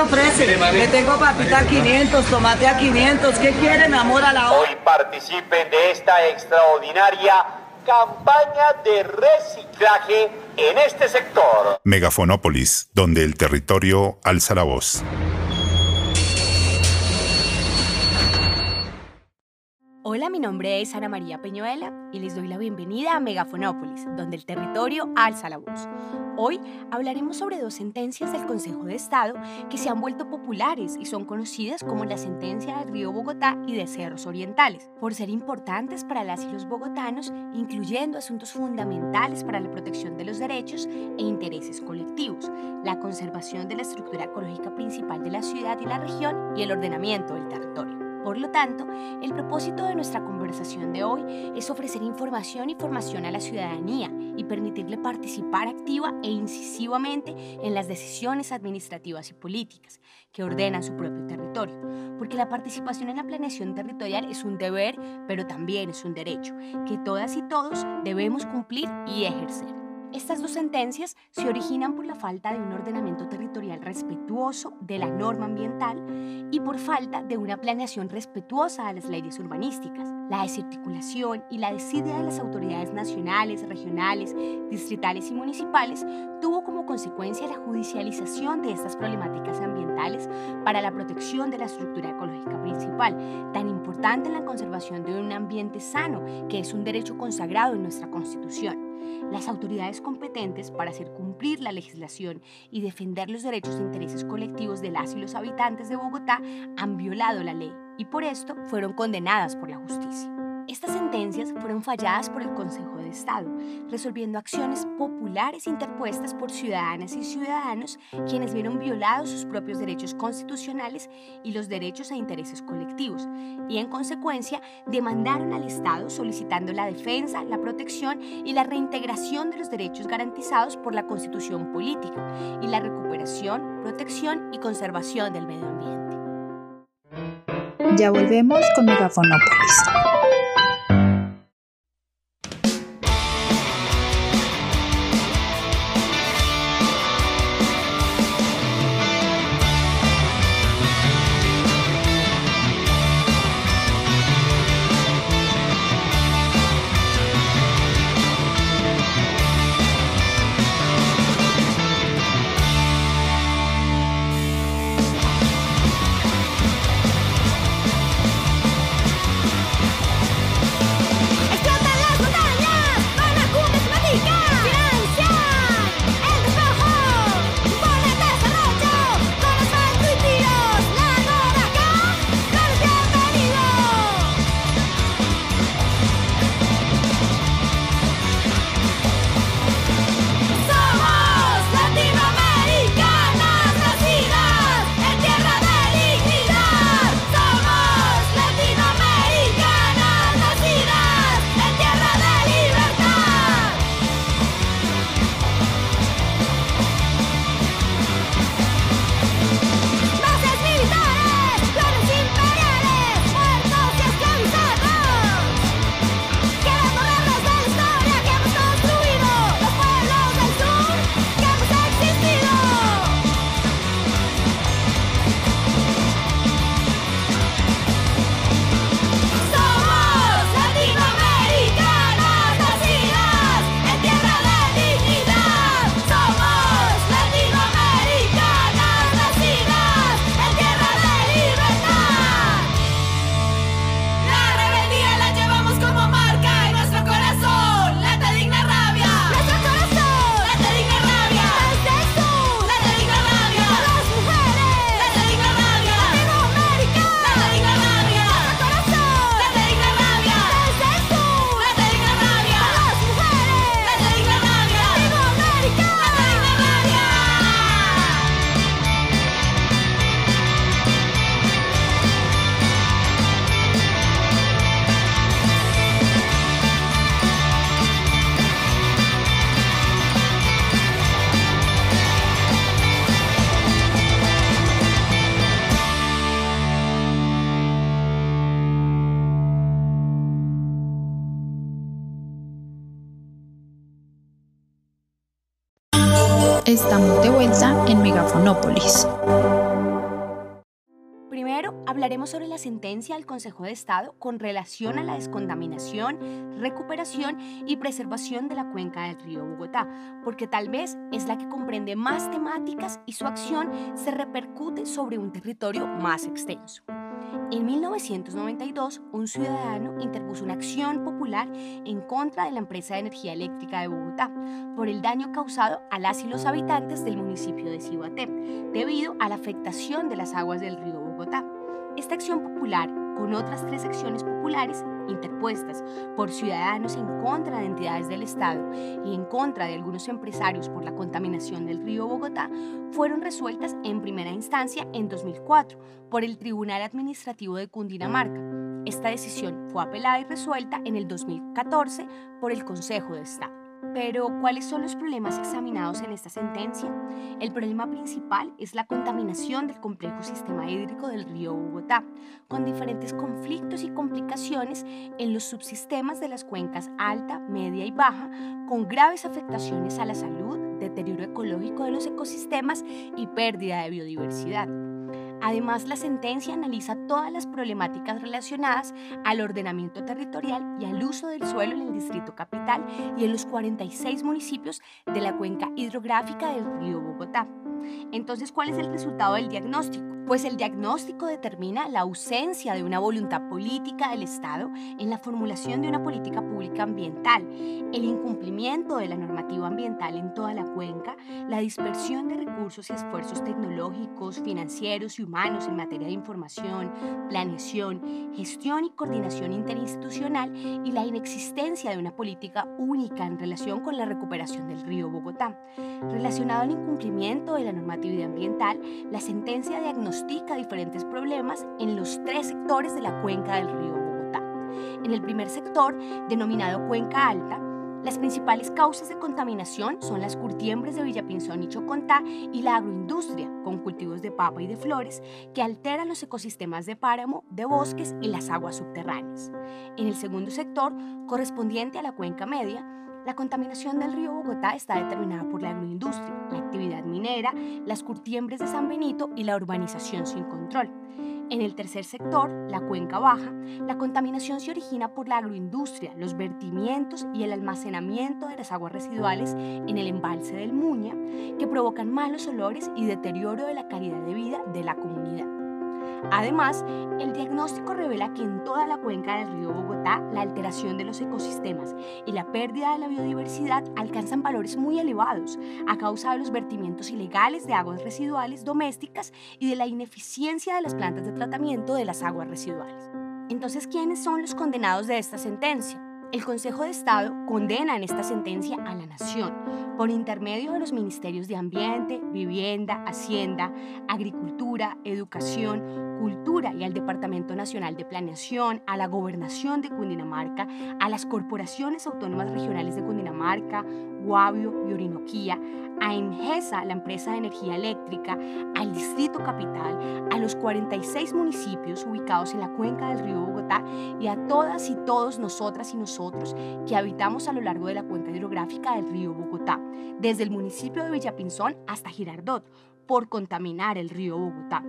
ofrece? Le tengo papita a 500, tomate a 500. ¿Qué quiere, mi amor, a la hora? Hoy participen de esta extraordinaria campaña de reciclaje en este sector. Megafonópolis, donde el territorio alza la voz. Hola, mi nombre es Ana María Peñuela y les doy la bienvenida a Megafonópolis, donde el territorio alza la voz. Hoy hablaremos sobre dos sentencias del Consejo de Estado que se han vuelto populares y son conocidas como la sentencia del Río Bogotá y de Cerros Orientales, por ser importantes para las y los bogotanos, incluyendo asuntos fundamentales para la protección de los derechos e intereses colectivos, la conservación de la estructura ecológica principal de la ciudad y la región y el ordenamiento del territorio. Por lo tanto, el propósito de nuestra conversación de hoy es ofrecer información y formación a la ciudadanía y permitirle participar activa e incisivamente en las decisiones administrativas y políticas que ordenan su propio territorio, porque la participación en la planeación territorial es un deber, pero también es un derecho que todas y todos debemos cumplir y ejercer. Estas dos sentencias se originan por la falta de un ordenamiento territorial respetuoso de la norma ambiental y por falta de una planeación respetuosa a las leyes urbanísticas. La desarticulación y la desidia de las autoridades nacionales, regionales, distritales y municipales tuvo como consecuencia la judicialización de estas problemáticas ambientales para la protección de la estructura ecológica principal, tan importante en la conservación de un ambiente sano, que es un derecho consagrado en nuestra Constitución. Las autoridades competentes para hacer cumplir la legislación y defender los derechos e intereses colectivos de las y los habitantes de Bogotá han violado la ley y por esto fueron condenadas por la justicia. Estas sentencias fueron falladas por el Consejo Estado, resolviendo acciones populares interpuestas por ciudadanas y ciudadanos quienes vieron violados sus propios derechos constitucionales y los derechos e intereses colectivos, y en consecuencia demandaron al Estado solicitando la defensa, la protección y la reintegración de los derechos garantizados por la Constitución política y la recuperación, protección y conservación del medio ambiente. Ya volvemos con Megafonópolis. Estamos de vuelta en Megafonópolis. Hablaremos sobre la sentencia del Consejo de Estado con relación a la descontaminación, recuperación y preservación de la cuenca del río Bogotá, porque tal vez es la que comprende más temáticas y su acción se repercute sobre un territorio más extenso. En 1992, un ciudadano interpuso una acción popular en contra de la empresa de energía eléctrica de Bogotá por el daño causado a las y los habitantes del municipio de Cibaté debido a la afectación de las aguas del río Bogotá. Esta acción popular, con otras tres acciones populares interpuestas por ciudadanos en contra de entidades del Estado y en contra de algunos empresarios por la contaminación del río Bogotá, fueron resueltas en primera instancia en 2004 por el Tribunal Administrativo de Cundinamarca. Esta decisión fue apelada y resuelta en el 2014 por el Consejo de Estado. Pero, ¿cuáles son los problemas examinados en esta sentencia? El problema principal es la contaminación del complejo sistema hídrico del río Bogotá, con diferentes conflictos y complicaciones en los subsistemas de las cuencas alta, media y baja, con graves afectaciones a la salud, deterioro ecológico de los ecosistemas y pérdida de biodiversidad. Además, la sentencia analiza todas las problemáticas relacionadas al ordenamiento territorial y al uso del suelo en el Distrito Capital y en los 46 municipios de la cuenca hidrográfica del río Bogotá. Entonces, ¿cuál es el resultado del diagnóstico? Pues el diagnóstico determina la ausencia de una voluntad política del Estado en la formulación de una política pública ambiental, el incumplimiento de la normativa ambiental en toda la cuenca, la dispersión de recursos y esfuerzos tecnológicos, financieros y humanos en materia de información, planeación, gestión y coordinación interinstitucional y la inexistencia de una política única en relación con la recuperación del río Bogotá. Relacionado al incumplimiento de la normatividad ambiental, la sentencia diagnostica diferentes problemas en los tres sectores de la cuenca del río Bogotá. En el primer sector, denominado cuenca alta, las principales causas de contaminación son las curtiembres de Villapinzón y Chocontá y la agroindustria, con cultivos de papa y de flores, que alteran los ecosistemas de páramo, de bosques y las aguas subterráneas. En el segundo sector, correspondiente a la cuenca media, la contaminación del río Bogotá está determinada por la agroindustria, la actividad minera, las curtiembres de San Benito y la urbanización sin control. En el tercer sector, la cuenca baja, la contaminación se origina por la agroindustria, los vertimientos y el almacenamiento de las aguas residuales en el embalse del Muña, que provocan malos olores y deterioro de la calidad de vida de la comunidad. Además, el diagnóstico revela que en toda la cuenca del río Bogotá la alteración de los ecosistemas y la pérdida de la biodiversidad alcanzan valores muy elevados a causa de los vertimientos ilegales de aguas residuales domésticas y de la ineficiencia de las plantas de tratamiento de las aguas residuales. Entonces, ¿quiénes son los condenados de esta sentencia? El Consejo de Estado condena en esta sentencia a la Nación por intermedio de los ministerios de Ambiente, Vivienda, Hacienda, Agricultura, Educación, Cultura y al Departamento Nacional de Planeación, a la Gobernación de Cundinamarca, a las corporaciones autónomas regionales de Cundinamarca, Guavio y Orinoquía, a Engesa, la empresa de energía eléctrica, al Distrito Capital, a los 46 municipios ubicados en la cuenca del río Bogotá y a todas y todos nosotras y nosotros que habitamos a lo largo de la cuenca hidrográfica del río Bogotá, desde el municipio de Villapinzón hasta Girardot, por contaminar el río Bogotá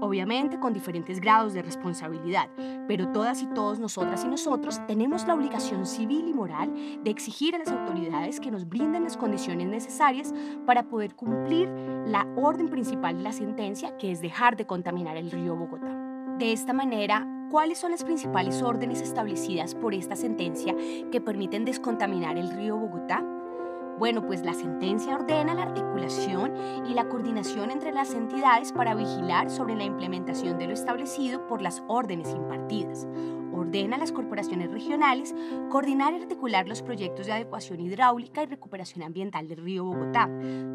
obviamente con diferentes grados de responsabilidad, pero todas y todos nosotras y nosotros tenemos la obligación civil y moral de exigir a las autoridades que nos brinden las condiciones necesarias para poder cumplir la orden principal de la sentencia, que es dejar de contaminar el río Bogotá. De esta manera, ¿cuáles son las principales órdenes establecidas por esta sentencia que permiten descontaminar el río Bogotá? Bueno, pues la sentencia ordena la articulación y la coordinación entre las entidades para vigilar sobre la implementación de lo establecido por las órdenes impartidas ordena a las corporaciones regionales coordinar y articular los proyectos de adecuación hidráulica y recuperación ambiental del río Bogotá,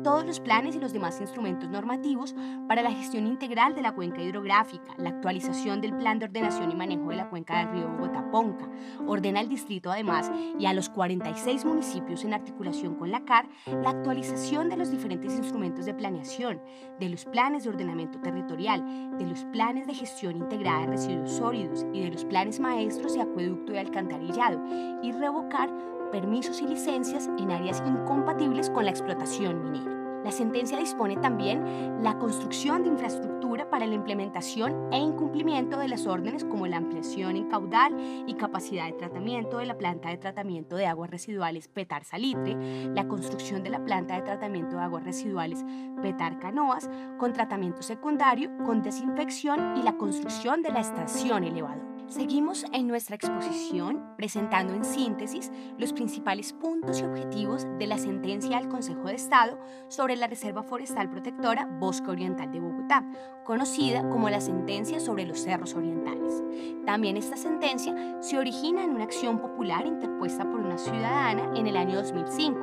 todos los planes y los demás instrumentos normativos para la gestión integral de la cuenca hidrográfica, la actualización del plan de ordenación y manejo de la cuenca del río Bogotá-Ponca. Ordena al distrito además y a los 46 municipios en articulación con la CAR la actualización de los diferentes instrumentos de planeación, de los planes de ordenamiento territorial, de los planes de gestión integrada de residuos sólidos y de los planes y acueducto y alcantarillado y revocar permisos y licencias en áreas incompatibles con la explotación minera. La sentencia dispone también la construcción de infraestructura para la implementación e incumplimiento de las órdenes como la ampliación en caudal y capacidad de tratamiento de la planta de tratamiento de aguas residuales Petar Salitre, la construcción de la planta de tratamiento de aguas residuales Petar Canoas con tratamiento secundario, con desinfección y la construcción de la estación elevador. Seguimos en nuestra exposición presentando en síntesis los principales puntos y objetivos de la sentencia del Consejo de Estado sobre la Reserva Forestal Protectora Bosque Oriental de Bogotá, conocida como la sentencia sobre los cerros orientales. También esta sentencia se origina en una acción popular interpuesta por una ciudadana en el año 2005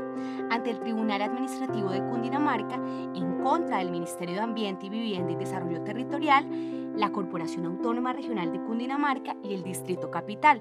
ante el Tribunal Administrativo de Cundinamarca en contra del Ministerio de Ambiente y Vivienda y Desarrollo Territorial la Corporación Autónoma Regional de Cundinamarca y el Distrito Capital,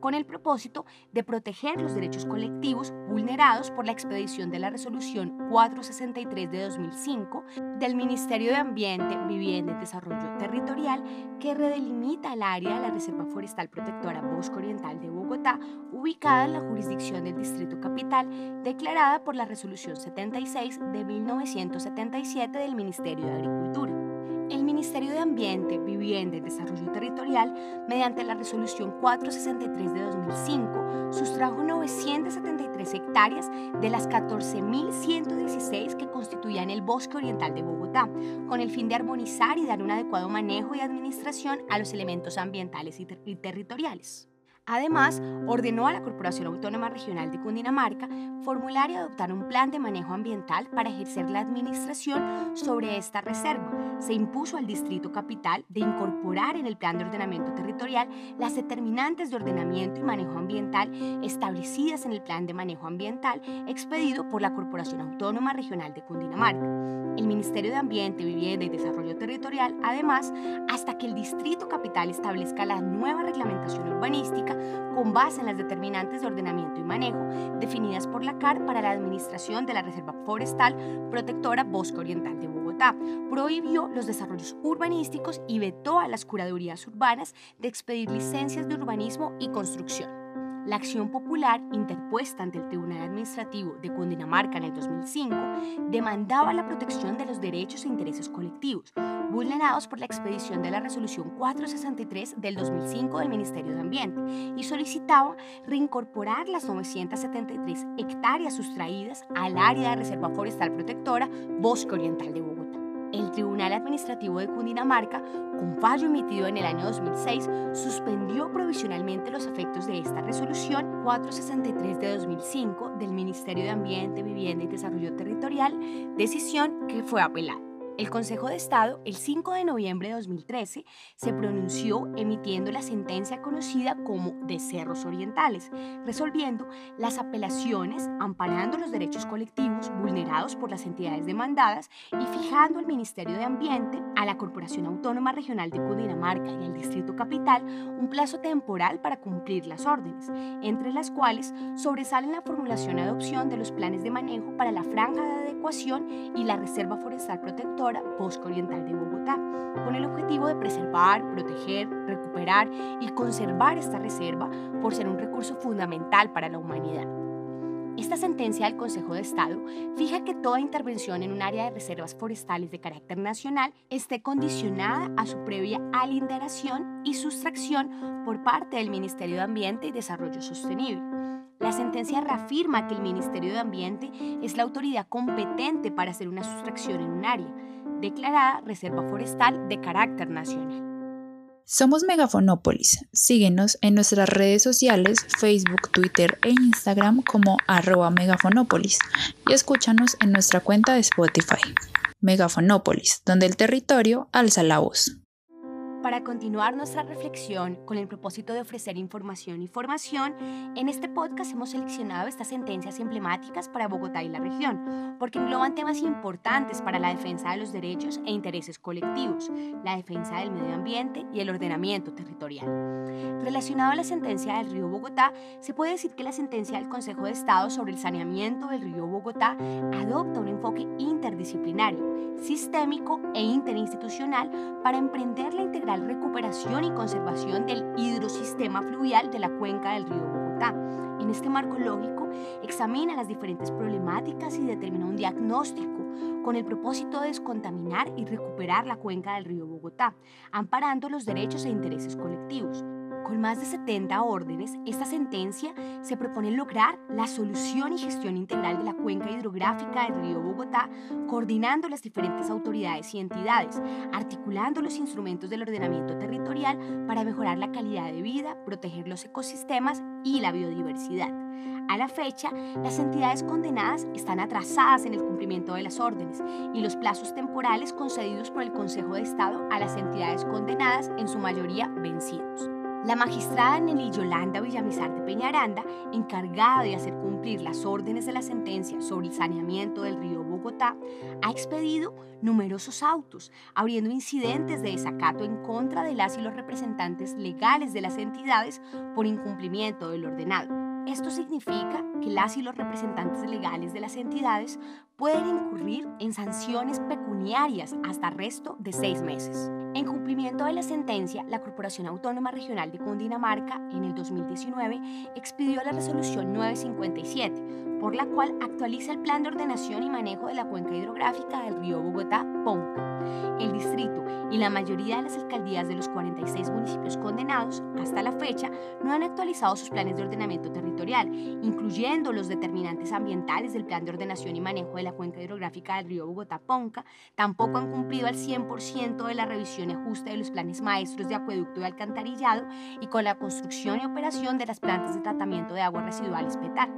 con el propósito de proteger los derechos colectivos vulnerados por la expedición de la Resolución 463 de 2005 del Ministerio de Ambiente, Vivienda y Desarrollo Territorial que redelimita el área de la Reserva Forestal Protectora Bosque Oriental de Bogotá, ubicada en la jurisdicción del Distrito Capital, declarada por la Resolución 76 de 1977 del Ministerio de Agricultura. El Ministerio de Ambiente, Vivienda y Desarrollo Territorial, mediante la Resolución 463 de 2005, sustrajo 973 hectáreas de las 14.116 que constituían el bosque oriental de Bogotá, con el fin de armonizar y dar un adecuado manejo y administración a los elementos ambientales y, y territoriales. Además, ordenó a la Corporación Autónoma Regional de Cundinamarca formular y adoptar un plan de manejo ambiental para ejercer la administración sobre esta reserva. Se impuso al Distrito Capital de incorporar en el plan de ordenamiento territorial las determinantes de ordenamiento y manejo ambiental establecidas en el plan de manejo ambiental expedido por la Corporación Autónoma Regional de Cundinamarca el Ministerio de Ambiente, Vivienda y Desarrollo Territorial, además, hasta que el Distrito Capital establezca la nueva reglamentación urbanística con base en las determinantes de ordenamiento y manejo definidas por la CAR para la administración de la Reserva Forestal Protectora Bosque Oriental de Bogotá, prohibió los desarrollos urbanísticos y vetó a las curadurías urbanas de expedir licencias de urbanismo y construcción. La acción popular interpuesta ante el Tribunal Administrativo de Cundinamarca en el 2005 demandaba la protección de los derechos e intereses colectivos, vulnerados por la expedición de la Resolución 463 del 2005 del Ministerio de Ambiente, y solicitaba reincorporar las 973 hectáreas sustraídas al área de Reserva Forestal Protectora Bosque Oriental de Bogotá el Tribunal Administrativo de Cundinamarca, con fallo emitido en el año 2006, suspendió provisionalmente los efectos de esta resolución 463 de 2005 del Ministerio de Ambiente, Vivienda y Desarrollo Territorial, decisión que fue apelada. El Consejo de Estado, el 5 de noviembre de 2013, se pronunció emitiendo la sentencia conocida como de Cerros Orientales, resolviendo las apelaciones, amparando los derechos colectivos vulnerados por las entidades demandadas y fijando al Ministerio de Ambiente, a la Corporación Autónoma Regional de Cundinamarca y al Distrito Capital un plazo temporal para cumplir las órdenes, entre las cuales sobresalen la formulación y adopción de los planes de manejo para la franja de adecuación y la Reserva Forestal Protectora Bosque Oriental de Bogotá, con el objetivo de preservar, proteger, recuperar y conservar esta reserva por ser un recurso fundamental para la humanidad. Esta sentencia del Consejo de Estado fija que toda intervención en un área de reservas forestales de carácter nacional esté condicionada a su previa alinderación y sustracción por parte del Ministerio de Ambiente y Desarrollo Sostenible. La sentencia reafirma que el Ministerio de Ambiente es la autoridad competente para hacer una sustracción en un área, declarada reserva forestal de carácter nacional. Somos Megafonópolis. Síguenos en nuestras redes sociales, Facebook, Twitter e Instagram como arroba megafonópolis y escúchanos en nuestra cuenta de Spotify. Megafonópolis, donde el territorio alza la voz. Para continuar nuestra reflexión con el propósito de ofrecer información y formación, en este podcast hemos seleccionado estas sentencias emblemáticas para Bogotá y la región, porque engloban temas importantes para la defensa de los derechos e intereses colectivos, la defensa del medio ambiente y el ordenamiento territorial. Relacionado a la sentencia del río Bogotá, se puede decir que la sentencia del Consejo de Estado sobre el saneamiento del río Bogotá adopta un enfoque interdisciplinario, sistémico e interinstitucional para emprender la integración recuperación y conservación del hidrosistema fluvial de la cuenca del río. Bogotá. En este marco lógico, examina las diferentes problemáticas y determina un diagnóstico con el propósito de descontaminar y recuperar la cuenca del río Bogotá, amparando los derechos e intereses colectivos. Con más de 70 órdenes, esta sentencia se propone lograr la solución y gestión integral de la cuenca hidrográfica del río Bogotá, coordinando las diferentes autoridades y entidades, articulando los instrumentos del ordenamiento territorial para mejorar la calidad de vida, proteger los ecosistemas y la biodiversidad. A la fecha, las entidades condenadas están atrasadas en el cumplimiento de las órdenes y los plazos temporales concedidos por el Consejo de Estado a las entidades condenadas en su mayoría vencidos. La magistrada Nelly Yolanda Villamizar de Peñaranda, encargada de hacer cumplir las órdenes de la sentencia sobre el saneamiento del río Bogotá, ha expedido numerosos autos, abriendo incidentes de desacato en contra de las y los representantes legales de las entidades por incumplimiento del ordenado. Esto significa que las y los representantes legales de las entidades pueden incurrir en sanciones pecuniarias hasta arresto de seis meses. En cumplimiento de la sentencia, la Corporación Autónoma Regional de Cundinamarca en el 2019 expidió la resolución 957, por la cual actualiza el plan de ordenación y manejo de la cuenca hidrográfica del río Bogotá, Ponca. El distrito y la mayoría de las alcaldías de los 46 municipios condenados hasta la fecha no han actualizado sus planes de ordenamiento territorial, incluyendo los determinantes ambientales del plan de ordenación y manejo de la cuenca hidrográfica del río Bogotá-Ponca, tampoco han cumplido al 100% de la revisión y ajuste de los planes maestros de acueducto y alcantarillado y con la construcción y operación de las plantas de tratamiento de aguas residuales PETAR.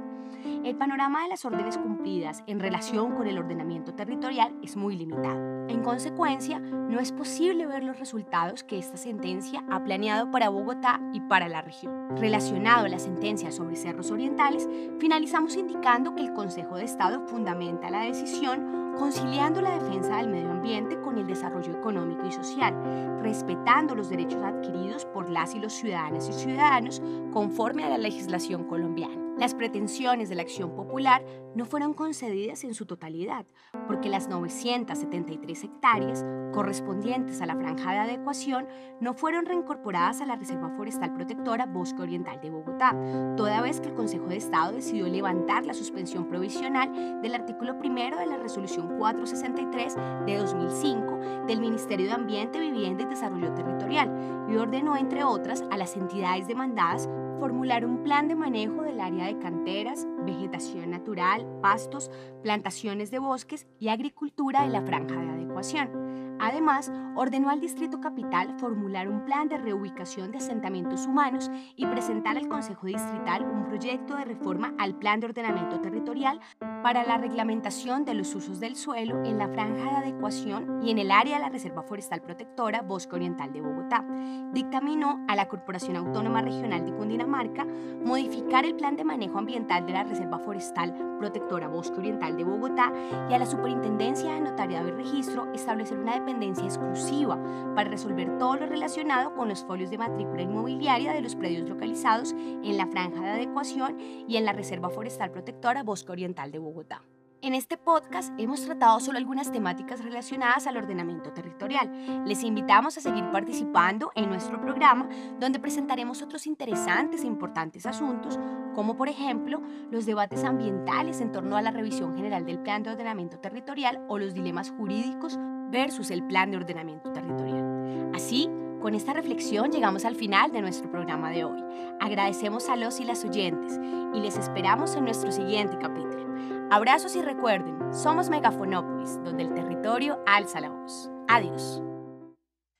El panorama de las órdenes cumplidas en relación con el ordenamiento territorial es muy limitado. En consecuencia, no es posible ver los resultados que esta sentencia ha planeado para Bogotá y para la región. Relacionado a la sentencia sobre cerros orientales, finalizamos indicando que el Consejo de Estado fundamenta la decisión conciliando la defensa del medio ambiente con el desarrollo económico y social, respetando los derechos adquiridos por las y los ciudadanas y ciudadanos conforme a la legislación colombiana. Las pretensiones de la acción popular no fueron concedidas en su totalidad, porque las 973 hectáreas correspondientes a la franja de adecuación no fueron reincorporadas a la Reserva Forestal Protectora Bosque Oriental de Bogotá, toda vez que el Consejo de Estado decidió levantar la suspensión provisional del artículo primero de la Resolución 463 de 2005 del Ministerio de Ambiente, Vivienda y Desarrollo Territorial y ordenó, entre otras, a las entidades demandadas formular un plan de manejo del área de canteras, vegetación natural, pastos, plantaciones de bosques y agricultura en la franja de adecuación. Además, ordenó al Distrito Capital formular un plan de reubicación de asentamientos humanos y presentar al Consejo Distrital un proyecto de reforma al Plan de Ordenamiento Territorial para la reglamentación de los usos del suelo en la franja de adecuación y en el área de la Reserva Forestal Protectora Bosque Oriental de Bogotá. Dictaminó a la Corporación Autónoma Regional de Cundinamarca modificar el plan de manejo ambiental de la Reserva Forestal Protectora Bosque Oriental de Bogotá y a la Superintendencia de Notariado y Registro establecer una dependencia exclusiva para resolver todo lo relacionado con los folios de matrícula inmobiliaria de los predios localizados en la franja de adecuación y en la Reserva Forestal Protectora Bosque Oriental de Bogotá. En este podcast hemos tratado solo algunas temáticas relacionadas al ordenamiento territorial. Les invitamos a seguir participando en nuestro programa, donde presentaremos otros interesantes e importantes asuntos, como por ejemplo los debates ambientales en torno a la revisión general del Plan de Ordenamiento Territorial o los dilemas jurídicos versus el Plan de Ordenamiento Territorial. Así, con esta reflexión llegamos al final de nuestro programa de hoy. Agradecemos a los y las oyentes y les esperamos en nuestro siguiente capítulo. Abrazos y recuerden, somos Megafonópolis, donde el territorio alza la voz. Adiós.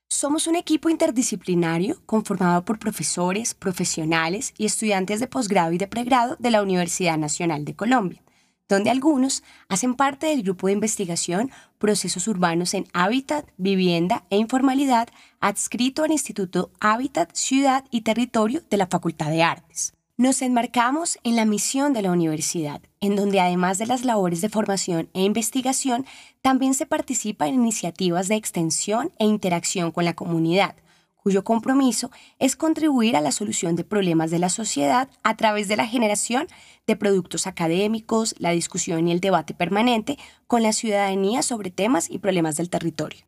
Somos un equipo interdisciplinario conformado por profesores, profesionales y estudiantes de posgrado y de pregrado de la Universidad Nacional de Colombia donde algunos hacen parte del grupo de investigación Procesos Urbanos en Hábitat, Vivienda e Informalidad, adscrito al Instituto Hábitat, Ciudad y Territorio de la Facultad de Artes. Nos enmarcamos en la misión de la universidad, en donde además de las labores de formación e investigación, también se participa en iniciativas de extensión e interacción con la comunidad, cuyo compromiso es contribuir a la solución de problemas de la sociedad a través de la generación de productos académicos, la discusión y el debate permanente con la ciudadanía sobre temas y problemas del territorio.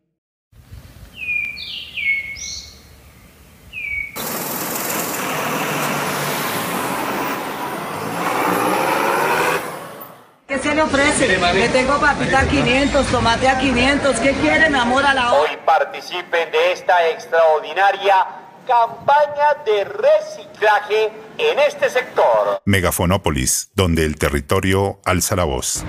Le ofrece? Le tengo papita a 500, tomate a 500. ¿Qué quiere, mi amor, a la hora? Hoy participen de esta extraordinaria campaña de reciclaje en este sector. Megafonópolis, donde el territorio alza la voz.